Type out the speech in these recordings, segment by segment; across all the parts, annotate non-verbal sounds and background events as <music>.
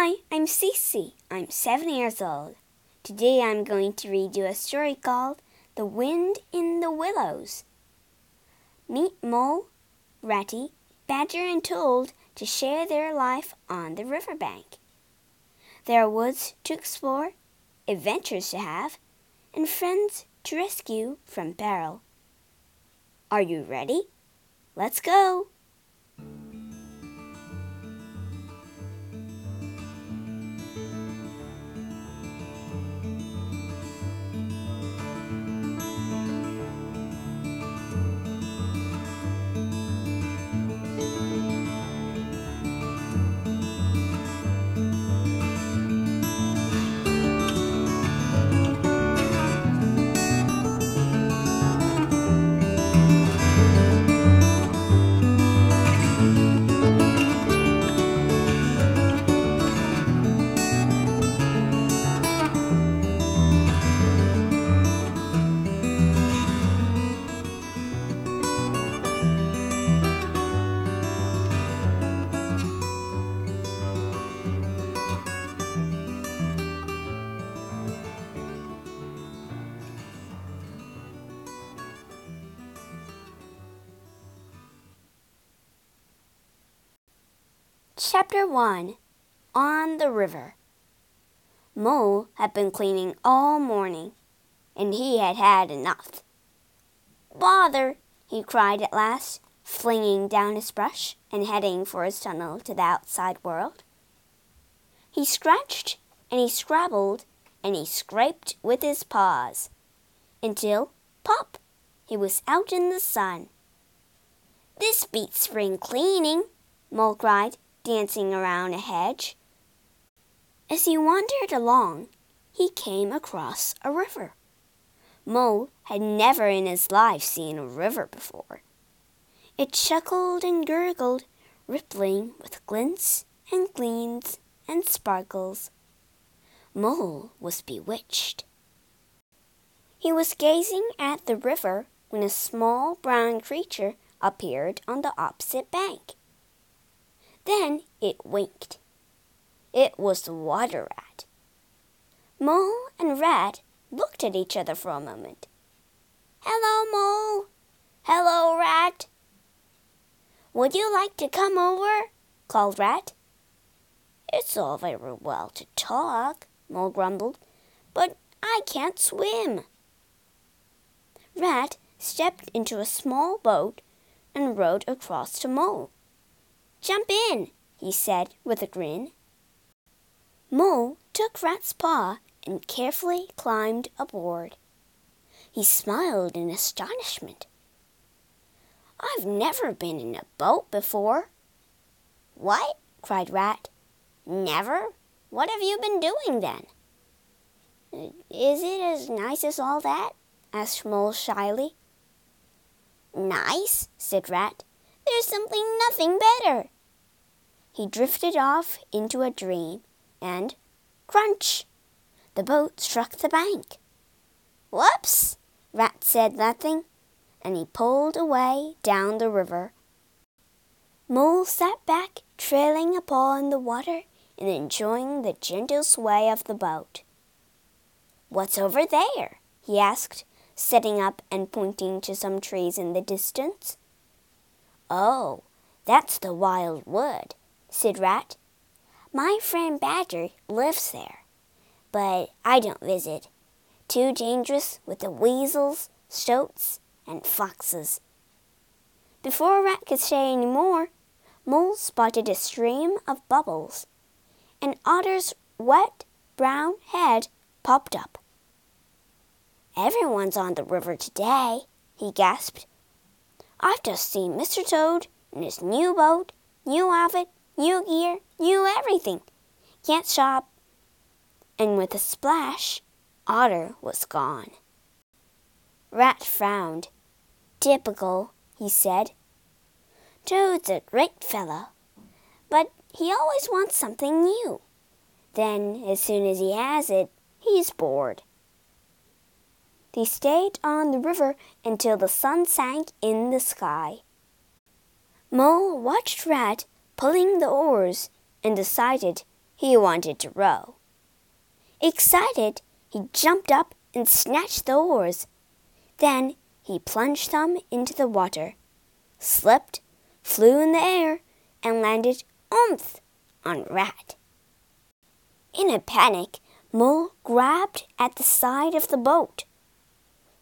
Hi, I'm Cece. I'm seven years old. Today I'm going to read you a story called The Wind in the Willows. Meet Mole, Ratty, Badger, and Toad to share their life on the riverbank. There are woods to explore, adventures to have, and friends to rescue from peril. Are you ready? Let's go! Chapter 1 On the River Mole had been cleaning all morning, and he had had enough. Bother! he cried at last, flinging down his brush and heading for his tunnel to the outside world. He scratched and he scrabbled and he scraped with his paws until, pop, he was out in the sun. This beats spring cleaning, Mole cried dancing around a hedge. As he wandered along, he came across a river. Mole had never in his life seen a river before. It chuckled and gurgled, rippling with glints and gleams and sparkles. Mole was bewitched. He was gazing at the river when a small brown creature appeared on the opposite bank. Then it winked. It was the water rat. Mole and Rat looked at each other for a moment. Hello, Mole. Hello, Rat. Would you like to come over? called Rat. It's all very well to talk, Mole grumbled, but I can't swim. Rat stepped into a small boat and rowed across to Mole. Jump in, he said with a grin. Mole took Rat's paw and carefully climbed aboard. He smiled in astonishment. I've never been in a boat before. What? cried Rat. Never? What have you been doing then? Is it as nice as all that? asked Mole shyly. Nice, said Rat. There's simply nothing better. He drifted off into a dream, and crunch! The boat struck the bank. Whoops! Rat said nothing, and he pulled away down the river. Mole sat back, trailing a paw in the water and enjoying the gentle sway of the boat. What's over there? he asked, sitting up and pointing to some trees in the distance. Oh, that's the wild wood, said Rat. My friend Badger lives there, but I don't visit. Too dangerous with the weasels, stoats, and foxes. Before Rat could say any more, Mole spotted a stream of bubbles, and Otter's wet brown head popped up. Everyone's on the river today, he gasped. I've just seen Mr. Toad in his new boat, new outfit, new gear, new everything. Can't shop. And with a splash, Otter was gone. Rat frowned. Typical, he said. Toad's a great fellow, but he always wants something new. Then, as soon as he has it, he's bored. They stayed on the river until the sun sank in the sky. Mole watched Rat pulling the oars and decided he wanted to row. Excited, he jumped up and snatched the oars. Then he plunged them into the water, slipped, flew in the air, and landed umph on Rat. In a panic, Mole grabbed at the side of the boat.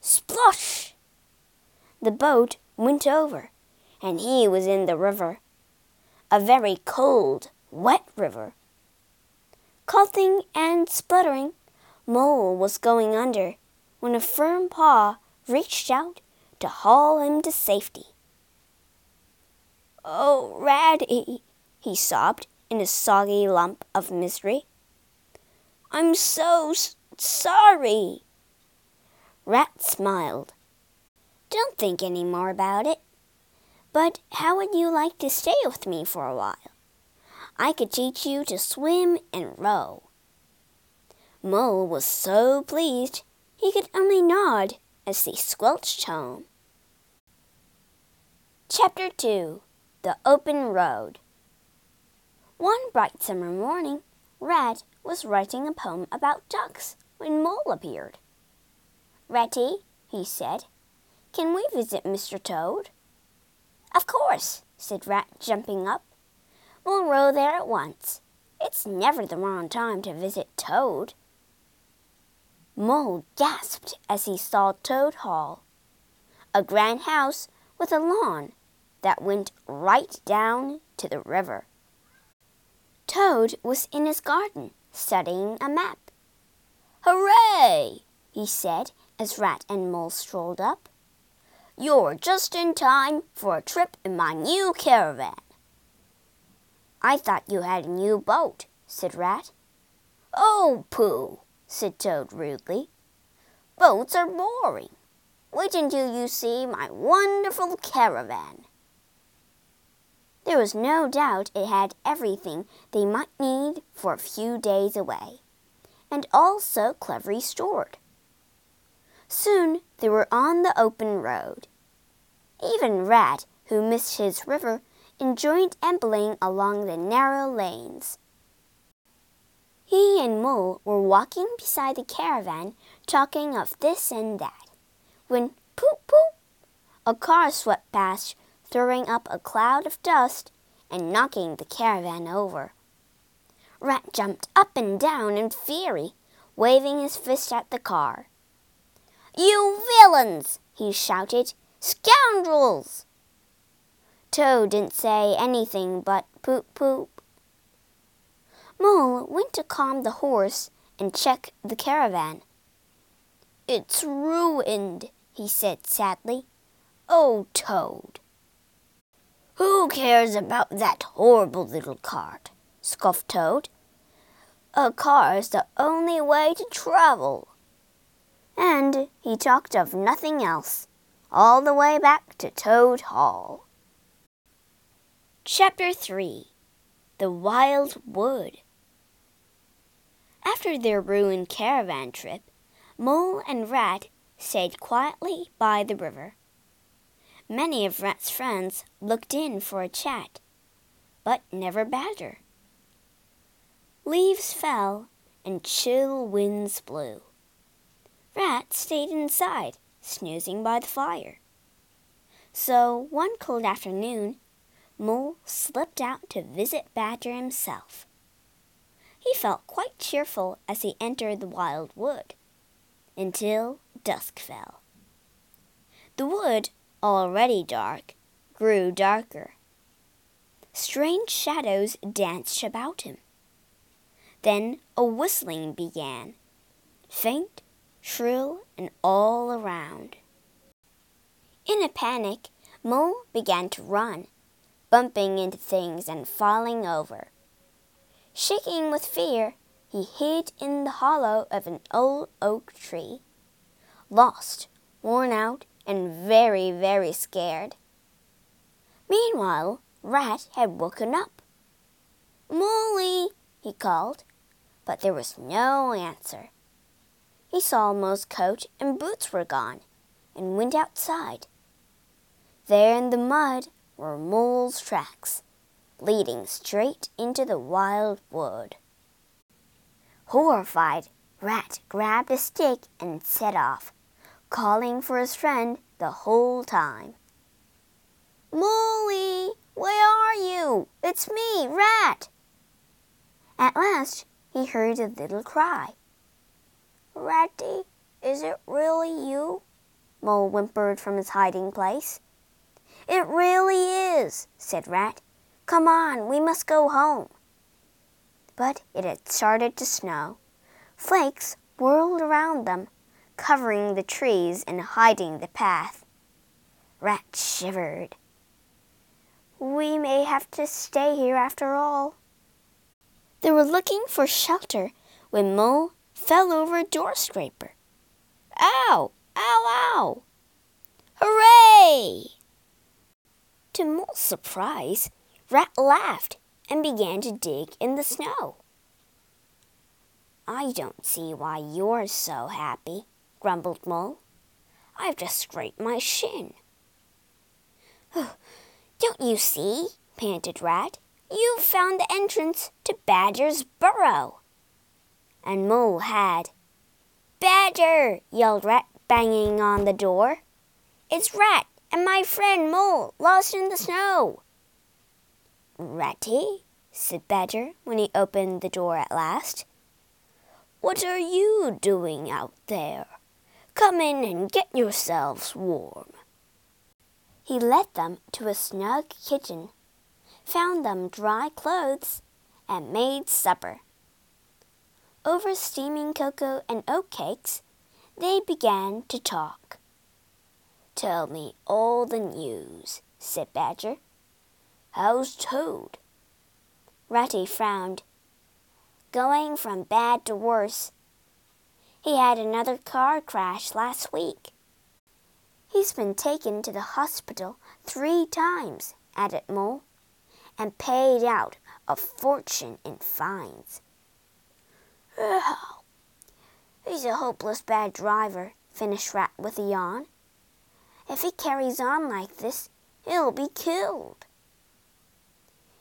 Splosh! The boat went over, and he was in the river. A very cold, wet river. Coughing and spluttering, Mole was going under when a firm paw reached out to haul him to safety. Oh, Ratty, he sobbed in a soggy lump of misery. I'm so sorry. Rat smiled. Don't think any more about it. But how would you like to stay with me for a while? I could teach you to swim and row. Mole was so pleased he could only nod as they squelched home. Chapter 2 The Open Road One bright summer morning, Rat was writing a poem about ducks when Mole appeared. Ratty, he said, can we visit Mr. Toad? Of course, said Rat, jumping up. We'll row there at once. It's never the wrong time to visit Toad. Mole gasped as he saw Toad Hall, a grand house with a lawn that went right down to the river. Toad was in his garden studying a map. Hooray! he said as Rat and Mole strolled up. You're just in time for a trip in my new caravan. I thought you had a new boat, said Rat. Oh, pooh, said Toad rudely. Boats are boring. Wait until you see my wonderful caravan. There was no doubt it had everything they might need for a few days away, and all so cleverly stored. Soon they were on the open road. Even Rat, who missed his river, enjoyed ambling along the narrow lanes. He and Mole were walking beside the caravan, talking of this and that, when poop poop, a car swept past, throwing up a cloud of dust and knocking the caravan over. Rat jumped up and down in fury, waving his fist at the car. You villains! he shouted. Scoundrels! Toad didn't say anything but poop poop. Mole went to calm the horse and check the caravan. It's ruined, he said sadly. Oh, Toad! Who cares about that horrible little cart? scoffed Toad. A car is the only way to travel and he talked of nothing else all the way back to Toad Hall. Chapter 3 The Wild Wood After their ruined caravan trip, Mole and Rat stayed quietly by the river. Many of Rat's friends looked in for a chat, but never Badger. Leaves fell and chill winds blew. Rat stayed inside, snoozing by the fire. So one cold afternoon, Mole slipped out to visit Badger himself. He felt quite cheerful as he entered the wild wood, until dusk fell. The wood, already dark, grew darker. Strange shadows danced about him. Then a whistling began, faint shrill and all around. In a panic, Mole began to run, bumping into things and falling over. Shaking with fear, he hid in the hollow of an old oak tree, lost, worn out, and very, very scared. Meanwhile, Rat had woken up. Moly, he called, but there was no answer. He saw Mole's coat and boots were gone, and went outside. There in the mud were Mole's tracks, leading straight into the wild wood. Horrified, Rat grabbed a stick and set off, calling for his friend the whole time. Moly, where are you? It's me, Rat. At last he heard a little cry. Ratty, is it really you? Mole whimpered from his hiding place. It really is, said Rat. Come on, we must go home. But it had started to snow. Flakes whirled around them, covering the trees and hiding the path. Rat shivered. We may have to stay here after all. They were looking for shelter when Mole fell over a door scraper. Ow! Ow! Ow! Hooray! To Mole's surprise, Rat laughed and began to dig in the snow. I don't see why you're so happy, grumbled Mole. I've just scraped my shin. don't you see? panted Rat. You've found the entrance to Badger's burrow. And Mole had. Badger! yelled Rat, banging on the door. It's Rat and my friend Mole lost in the snow. Ratty, said Badger when he opened the door at last. What are you doing out there? Come in and get yourselves warm. He led them to a snug kitchen, found them dry clothes, and made supper. Over steaming cocoa and oat cakes, they began to talk. Tell me all the news, said Badger. How's Toad? Ratty frowned. Going from bad to worse. He had another car crash last week. He's been taken to the hospital three times, added Mole, and paid out a fortune in fines. He's a hopeless bad driver, finished Rat with a yawn. If he carries on like this, he'll be killed.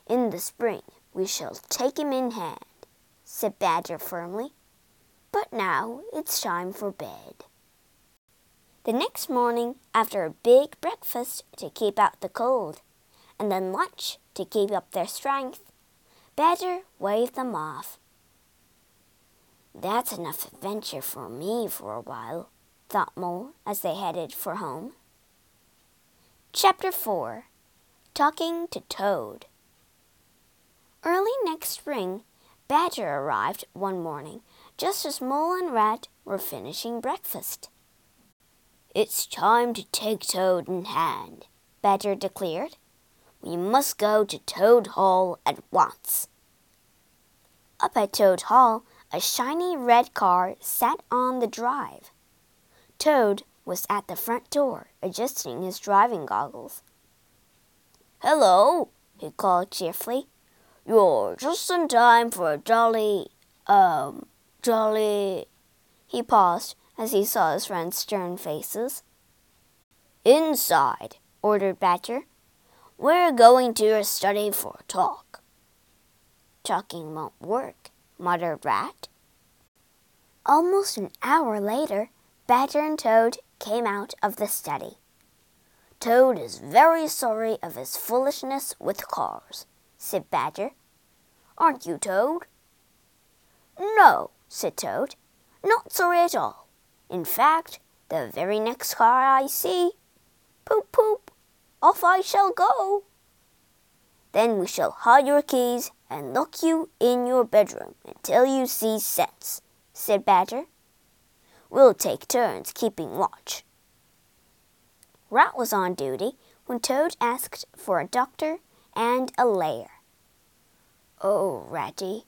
In the spring we shall take him in hand, said Badger firmly. But now it's time for bed. The next morning, after a big breakfast to keep out the cold, and then lunch to keep up their strength, Badger waved them off. That's enough adventure for me for a while, thought Mole as they headed for home. Chapter 4 Talking to Toad Early next spring, Badger arrived one morning just as Mole and Rat were finishing breakfast. It's time to take Toad in hand, Badger declared. We must go to Toad Hall at once. Up at Toad Hall, a shiny red car sat on the drive. Toad was at the front door, adjusting his driving goggles. Hello, he called cheerfully. You're just in time for a jolly, um, jolly. He paused as he saw his friend's stern faces. Inside, ordered Badger. We're going to your study for a talk. Talking won't work, muttered Rat. Almost an hour later, Badger and Toad came out of the study. Toad is very sorry of his foolishness with cars, said Badger. Aren't you, Toad? No, said Toad. Not sorry at all. In fact, the very next car I see, poop poop, off I shall go. Then we shall hide your keys and lock you in your bedroom until you see sense, said Badger. We'll take turns keeping watch. Rat was on duty when Toad asked for a doctor and a lair. Oh, Ratty,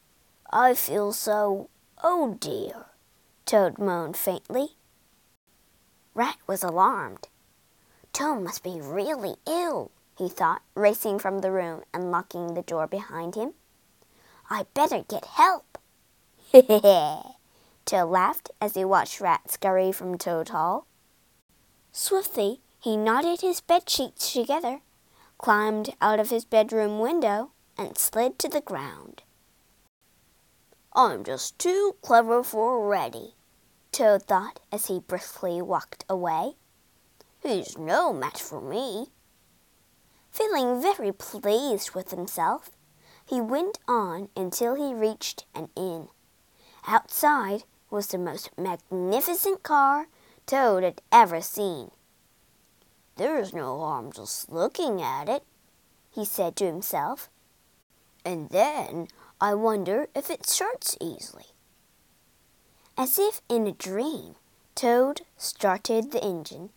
I feel so, oh dear, Toad moaned faintly. Rat was alarmed. Toad must be really ill, he thought, racing from the room and locking the door behind him. I better get help. <laughs> Toad laughed as he watched Rat scurry from Toad Hall. Swiftly, he knotted his bed sheets together, climbed out of his bedroom window, and slid to the ground. I'm just too clever for Ratty, Toad thought as he briskly walked away. He's no match for me. Feeling very pleased with himself, he went on until he reached an inn. Outside was the most magnificent car Toad had ever seen. There's no harm just looking at it, he said to himself. And then I wonder if it starts easily. As if in a dream, Toad started the engine.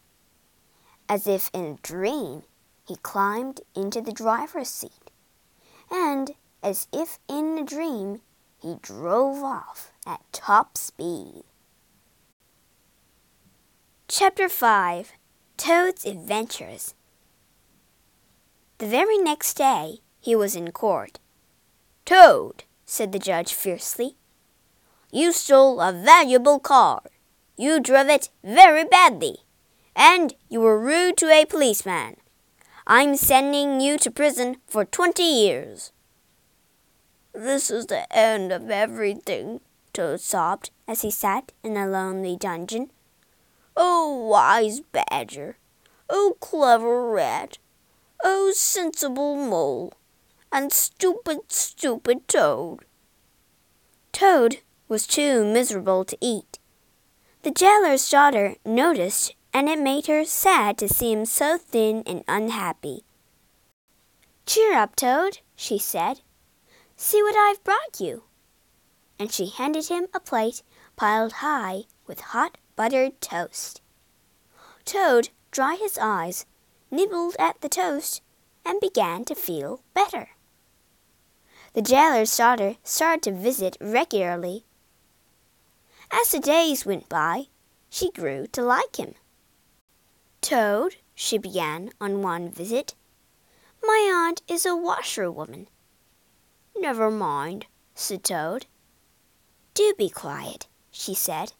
As if in a dream, he climbed into the driver's seat. And as if in a dream, he drove off at top speed. Chapter 5 Toad's Adventures The very next day he was in court. Toad, said the judge fiercely, you stole a valuable car. You drove it very badly, and you were rude to a policeman. I'm sending you to prison for twenty years. This is the end of everything, Toad sobbed as he sat in a lonely dungeon. Oh, wise badger! Oh, clever rat! Oh, sensible mole! And stupid, stupid toad! Toad was too miserable to eat. The jailer's daughter noticed, and it made her sad to see him so thin and unhappy. Cheer up, Toad, she said. See what I've brought you. And she handed him a plate piled high with hot buttered toast. Toad dried his eyes, nibbled at the toast, and began to feel better. The jailer's daughter started to visit regularly. As the days went by, she grew to like him. Toad, she began on one visit, my aunt is a washerwoman. Never mind, said Toad. Do be quiet, she said.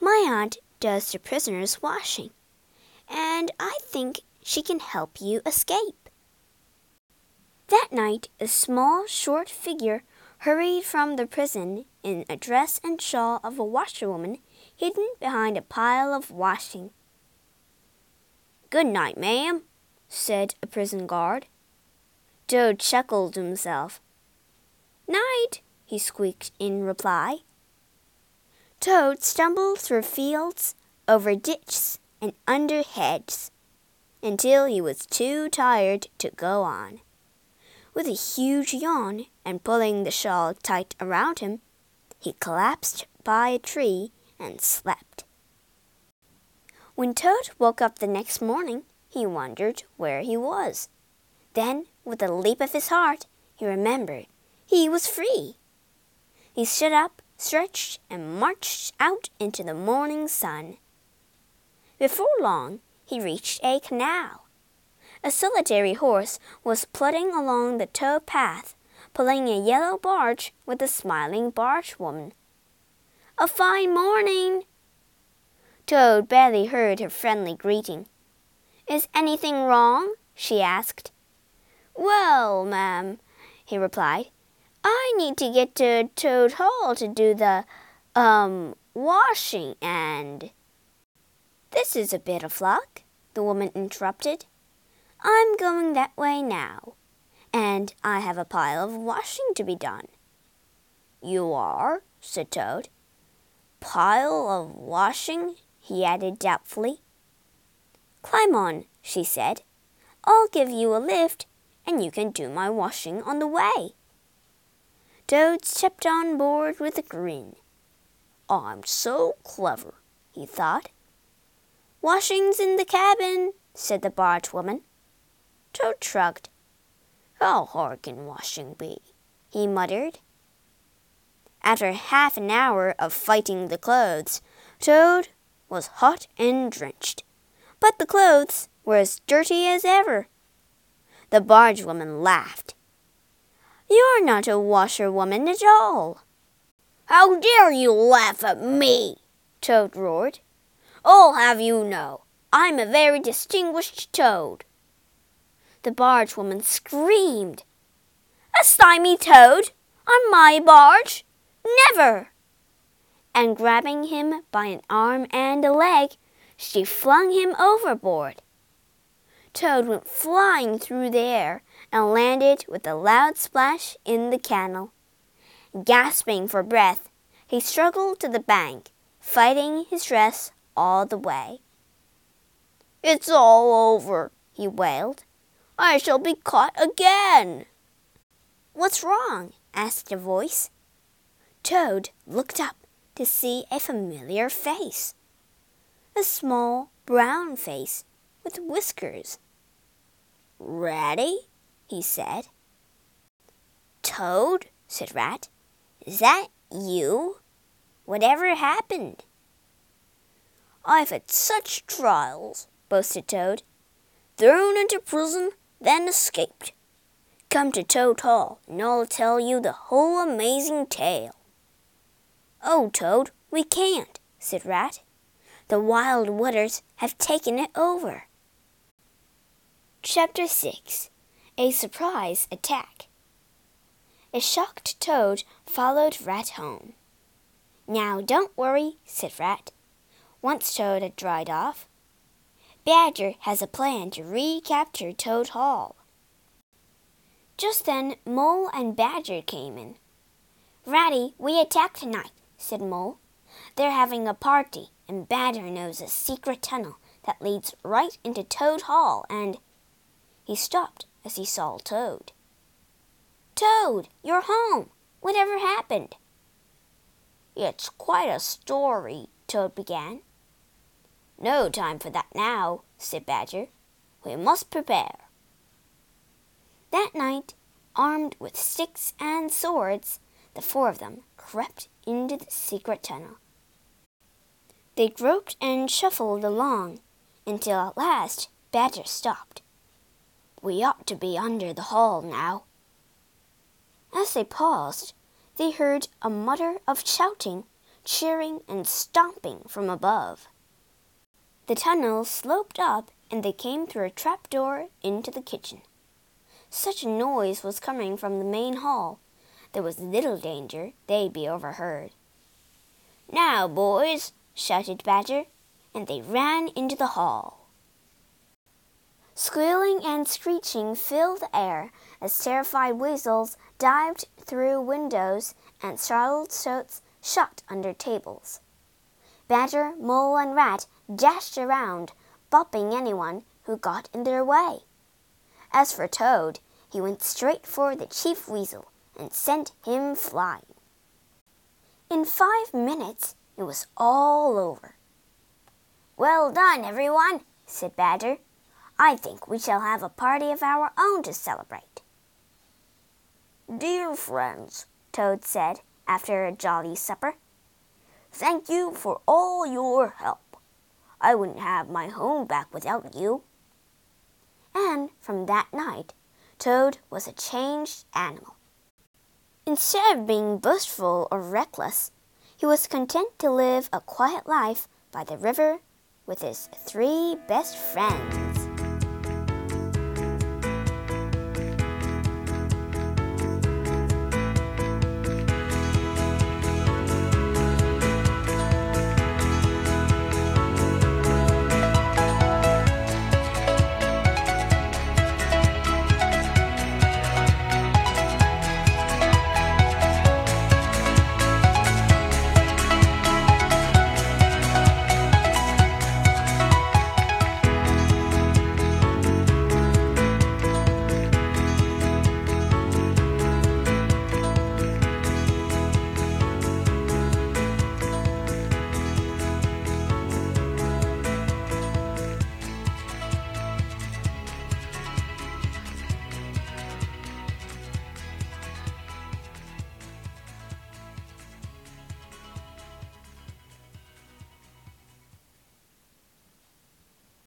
My aunt does the prisoners' washing, and I think she can help you escape. That night, a small, short figure hurried from the prison in a dress and shawl of a washerwoman hidden behind a pile of washing. Good night, ma'am, said a prison guard. Toad chuckled himself. Night, he squeaked in reply. Toad stumbled through fields, over ditches, and under hedges, until he was too tired to go on. With a huge yawn and pulling the shawl tight around him, he collapsed by a tree and slept. When Toad woke up the next morning, he wondered where he was. Then, with a leap of his heart, he remembered he was free. He stood up stretched, and marched out into the morning sun. Before long, he reached a canal. A solitary horse was plodding along the tow path, pulling a yellow barge with a smiling barge woman. A fine morning! Toad barely heard her friendly greeting. Is anything wrong? she asked. Well, ma'am, he replied, I need to get to Toad Hall to do the, um, washing and. This is a bit of luck, the woman interrupted. I'm going that way now, and I have a pile of washing to be done. You are? said Toad. Pile of washing? He added doubtfully. Climb on, she said. I'll give you a lift, and you can do my washing on the way. Toad stepped on board with a grin. I'm so clever, he thought. Washing's in the cabin, said the barge woman. Toad shrugged. How hard can washing be? he muttered. After half an hour of fighting the clothes, Toad was hot and drenched, but the clothes were as dirty as ever. The barge woman laughed. You're not a washerwoman at all. How dare you laugh at me? Toad roared. I'll have you know, I'm a very distinguished toad. The barge woman screamed. A slimy toad on my barge? Never! And grabbing him by an arm and a leg, she flung him overboard. Toad went flying through the air and landed with a loud splash in the canal. Gasping for breath, he struggled to the bank, fighting his dress all the way. It's all over, he wailed. I shall be caught again. What's wrong? asked a voice. Toad looked up to see a familiar face. A small brown face with whiskers. Ratty? he said. Toad, said Rat. Is that you? Whatever happened? I've had such trials, boasted Toad. Thrown into prison, then escaped. Come to Toad Hall, and I'll tell you the whole amazing tale. Oh, Toad, we can't, said Rat. The wild waters have taken it over. Chapter 6 A Surprise Attack A shocked Toad followed Rat home. Now don't worry, said Rat. Once Toad had dried off, Badger has a plan to recapture Toad Hall. Just then, Mole and Badger came in. Ratty, we attack tonight, said Mole. They're having a party, and Badger knows a secret tunnel that leads right into Toad Hall, and he stopped as he saw Toad. Toad, you're home. Whatever happened? It's quite a story, Toad began. No time for that now, said Badger. We must prepare. That night, armed with sticks and swords, the four of them crept into the secret tunnel. They groped and shuffled along until at last Badger stopped. We ought to be under the hall now. As they paused, they heard a mutter of shouting, cheering, and stomping from above. The tunnel sloped up and they came through a trap door into the kitchen. Such a noise was coming from the main hall, there was little danger they'd be overheard. Now, boys, shouted Badger, and they ran into the hall. Squealing and screeching filled the air as terrified weasels dived through windows and startled stoats shot under tables. Badger, Mole, and Rat dashed around, bopping anyone who got in their way. As for Toad, he went straight for the Chief Weasel and sent him flying. In five minutes, it was all over. Well done, everyone, said Badger. I think we shall have a party of our own to celebrate. Dear friends, Toad said after a jolly supper, thank you for all your help. I wouldn't have my home back without you. And from that night, Toad was a changed animal. Instead of being boastful or reckless, he was content to live a quiet life by the river with his three best friends.